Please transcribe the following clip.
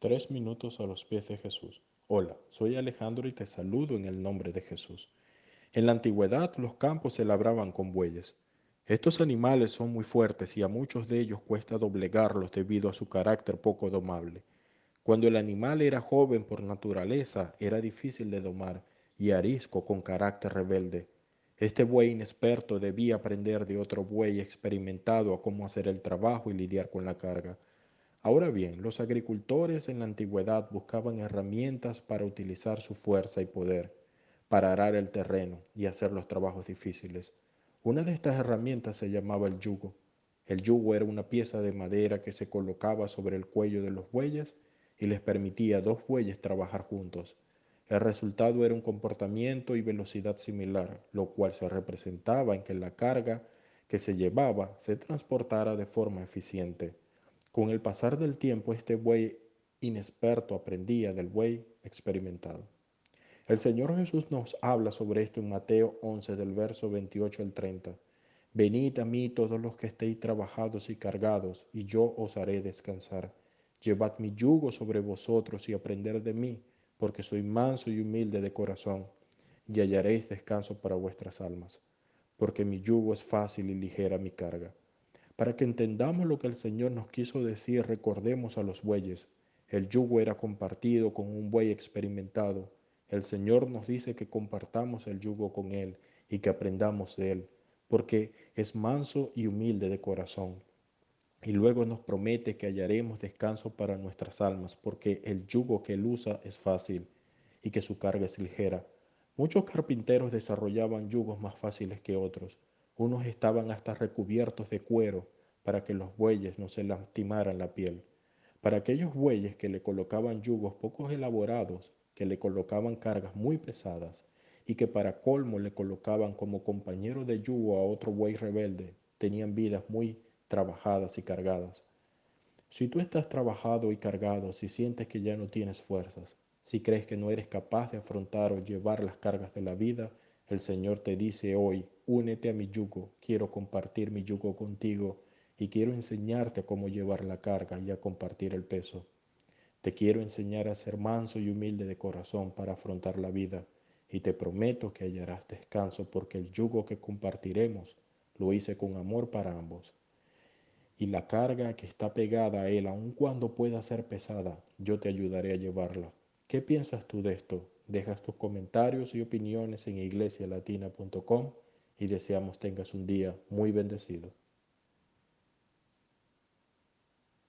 Tres minutos a los pies de Jesús. Hola, soy Alejandro y te saludo en el nombre de Jesús. En la antigüedad los campos se labraban con bueyes. Estos animales son muy fuertes y a muchos de ellos cuesta doblegarlos debido a su carácter poco domable. Cuando el animal era joven por naturaleza, era difícil de domar y arisco con carácter rebelde. Este buey inexperto debía aprender de otro buey experimentado a cómo hacer el trabajo y lidiar con la carga. Ahora bien, los agricultores en la antigüedad buscaban herramientas para utilizar su fuerza y poder, para arar el terreno y hacer los trabajos difíciles. Una de estas herramientas se llamaba el yugo. El yugo era una pieza de madera que se colocaba sobre el cuello de los bueyes y les permitía a dos bueyes trabajar juntos. El resultado era un comportamiento y velocidad similar, lo cual se representaba en que la carga que se llevaba se transportara de forma eficiente. Con el pasar del tiempo, este buey inexperto aprendía del buey experimentado. El Señor Jesús nos habla sobre esto en Mateo 11 del verso 28 al 30. Venid a mí todos los que estéis trabajados y cargados, y yo os haré descansar. Llevad mi yugo sobre vosotros y aprended de mí, porque soy manso y humilde de corazón, y hallaréis descanso para vuestras almas, porque mi yugo es fácil y ligera mi carga. Para que entendamos lo que el Señor nos quiso decir, recordemos a los bueyes. El yugo era compartido con un buey experimentado. El Señor nos dice que compartamos el yugo con Él y que aprendamos de Él, porque es manso y humilde de corazón. Y luego nos promete que hallaremos descanso para nuestras almas, porque el yugo que Él usa es fácil y que su carga es ligera. Muchos carpinteros desarrollaban yugos más fáciles que otros unos estaban hasta recubiertos de cuero para que los bueyes no se lastimaran la piel. Para aquellos bueyes que le colocaban yugos poco elaborados, que le colocaban cargas muy pesadas y que para colmo le colocaban como compañero de yugo a otro buey rebelde, tenían vidas muy trabajadas y cargadas. Si tú estás trabajado y cargado, si sientes que ya no tienes fuerzas, si crees que no eres capaz de afrontar o llevar las cargas de la vida, el Señor te dice hoy, únete a mi yugo, quiero compartir mi yugo contigo y quiero enseñarte cómo llevar la carga y a compartir el peso. Te quiero enseñar a ser manso y humilde de corazón para afrontar la vida y te prometo que hallarás descanso porque el yugo que compartiremos lo hice con amor para ambos. Y la carga que está pegada a él, aun cuando pueda ser pesada, yo te ayudaré a llevarla. ¿Qué piensas tú de esto? Dejas tus comentarios y opiniones en iglesialatina.com y deseamos tengas un día muy bendecido.